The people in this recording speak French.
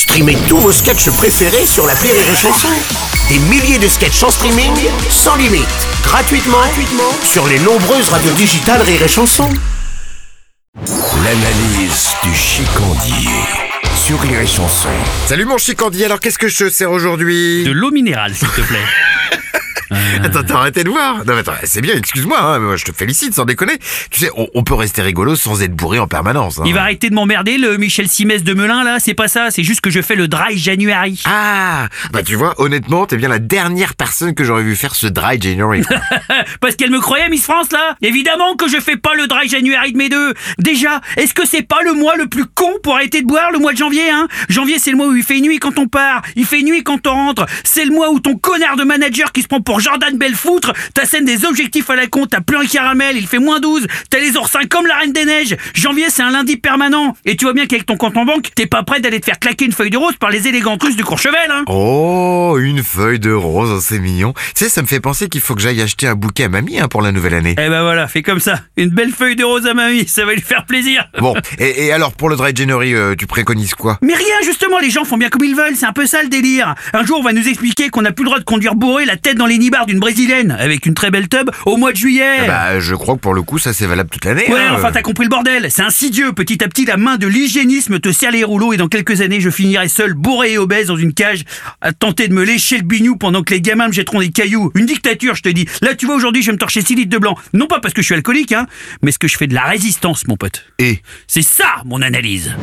Streamez tous vos sketchs préférés sur la Rire et Chanson. Des milliers de sketchs en streaming, sans limite, gratuitement, gratuitement sur les nombreuses radios digitales Rire et Chanson. L'analyse du chicandier sur Rire et Chanson. Salut mon chicandier, alors qu'est-ce que je te sers aujourd'hui? De l'eau minérale, s'il te plaît. Attends, t'as arrêté de voir Non mais attends, c'est bien, excuse-moi, hein, mais moi je te félicite sans déconner. Tu sais, on, on peut rester rigolo sans être bourré en permanence. hein. Il va arrêter de m'emmerder, le Michel Simès de Melun, là, c'est pas ça, c'est juste que je fais le dry January. Ah Bah tu vois, honnêtement, t'es bien la dernière personne que j'aurais vu faire ce dry January. quoi. Parce qu'elle me croyait, Miss France, là Évidemment que je fais pas le dry January de mes deux Déjà, est-ce que c'est pas le mois le plus con pour arrêter de boire, le mois de janvier, hein? Janvier, c'est le mois où il fait nuit quand on part, il fait nuit quand on rentre, c'est le mois où ton connard de manager qui se prend pour Jordan Belfoutre, t'as scène des objectifs à la con, t'as plus un caramel, il fait moins 12, t'as les oursins comme la Reine des Neiges Janvier, c'est un lundi permanent Et tu vois bien qu'avec ton compte en banque, t'es pas prêt d'aller te faire claquer une feuille de rose par les élégantes russes du Courchevel, hein Oh, une feuille de rose, oh, c'est mignon. Tu sais, ça me fait penser qu'il faut que j'aille acheter un bouquet à mamie hein, pour la nouvelle année. Eh ben voilà, fais comme ça. Une belle feuille de rose à mamie, ça va lui faire plaisir. Bon, et, et alors pour le dry January, euh, tu préconises quoi? Mais rien, justement, les gens font bien comme ils veulent, c'est un peu ça le délire. Un jour, on va nous expliquer qu'on n'a plus le droit de conduire bourré la tête dans les d'une brésilienne, avec une très belle tub, au mois de juillet. Bah, je crois que pour le coup, ça c'est valable toute l'année. Ouais, hein. enfin t'as compris le bordel, c'est insidieux, petit à petit la main de l'hygiénisme te serre les rouleaux et dans quelques années je finirai seul, bourré et obèse dans une cage, à tenter de me lécher le bignou pendant que les gamins me jetteront des cailloux. Une dictature, je te dis. Là tu vois aujourd'hui je vais me torcher 6 litres de blanc. Non pas parce que je suis alcoolique, hein, mais parce que je fais de la résistance mon pote. Et? C'est ça mon analyse.